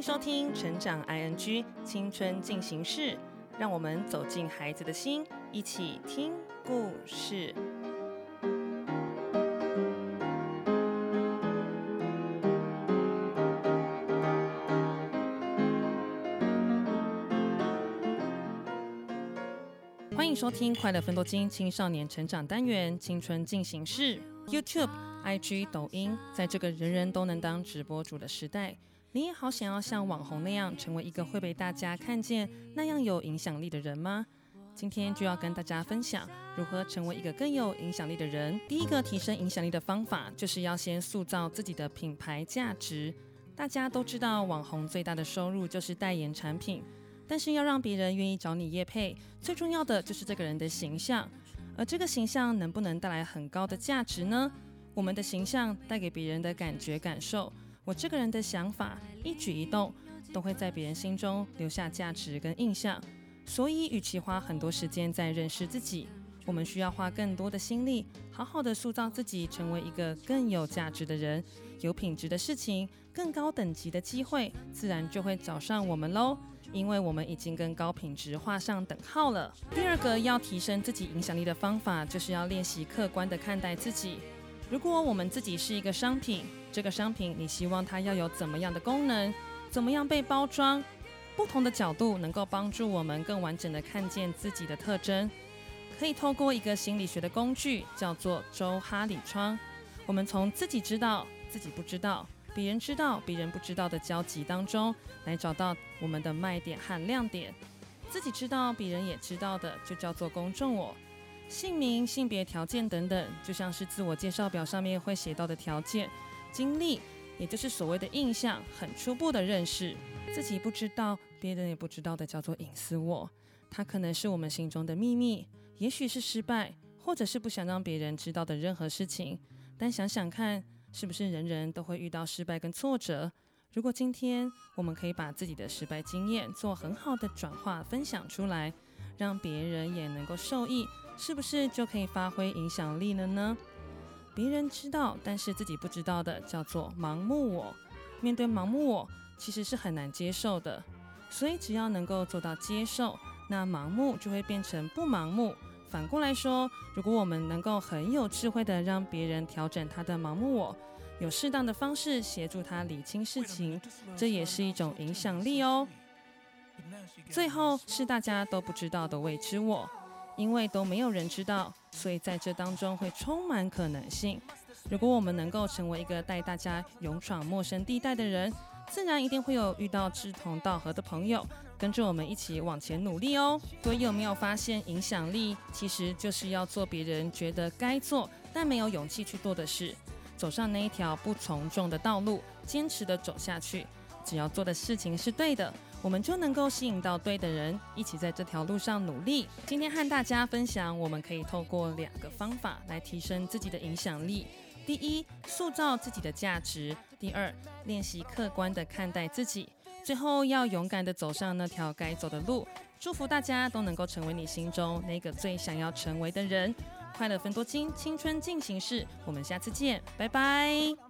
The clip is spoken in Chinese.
迎收听《成长 ING 青春进行式》，让我们走进孩子的心，一起听故事。欢迎收听《快乐分多金青少年成长单元青春进行式》YouTube、IG、抖音，在这个人人都能当直播主的时代。你也好想要像网红那样成为一个会被大家看见、那样有影响力的人吗？今天就要跟大家分享如何成为一个更有影响力的人。第一个提升影响力的方法，就是要先塑造自己的品牌价值。大家都知道，网红最大的收入就是代言产品，但是要让别人愿意找你业配，最重要的就是这个人的形象。而这个形象能不能带来很高的价值呢？我们的形象带给别人的感觉感受。我这个人的想法、一举一动都会在别人心中留下价值跟印象，所以与其花很多时间在认识自己，我们需要花更多的心力，好好的塑造自己，成为一个更有价值的人。有品质的事情，更高等级的机会，自然就会找上我们喽，因为我们已经跟高品质画上等号了。第二个要提升自己影响力的方法，就是要练习客观的看待自己。如果我们自己是一个商品，这个商品你希望它要有怎么样的功能，怎么样被包装？不同的角度能够帮助我们更完整的看见自己的特征。可以透过一个心理学的工具，叫做周哈里窗。我们从自己知道、自己不知道、别人知道、别人不知道的交集当中，来找到我们的卖点和亮点。自己知道、别人也知道的，就叫做公众我。姓名、性别条件等等，就像是自我介绍表上面会写到的条件。经历，也就是所谓的印象，很初步的认识。自己不知道，别人也不知道的，叫做隐私我。它可能是我们心中的秘密，也许是失败，或者是不想让别人知道的任何事情。但想想看，是不是人人都会遇到失败跟挫折？如果今天我们可以把自己的失败经验做很好的转化分享出来，让别人也能够受益。是不是就可以发挥影响力了呢？别人知道，但是自己不知道的，叫做盲目我。面对盲目我，其实是很难接受的。所以只要能够做到接受，那盲目就会变成不盲目。反过来说，如果我们能够很有智慧的让别人调整他的盲目我，有适当的方式协助他理清事情，这也是一种影响力哦。最后是大家都不知道的未知我。因为都没有人知道，所以在这当中会充满可能性。如果我们能够成为一个带大家勇闯陌生地带的人，自然一定会有遇到志同道合的朋友，跟着我们一起往前努力哦。所以有没有发现，影响力其实就是要做别人觉得该做但没有勇气去做的事，走上那一条不从众的道路，坚持的走下去。只要做的事情是对的，我们就能够吸引到对的人，一起在这条路上努力。今天和大家分享，我们可以透过两个方法来提升自己的影响力：第一，塑造自己的价值；第二，练习客观地看待自己。最后，要勇敢地走上那条该走的路。祝福大家都能够成为你心中那个最想要成为的人。快乐分多金，青春进行式，我们下次见，拜拜。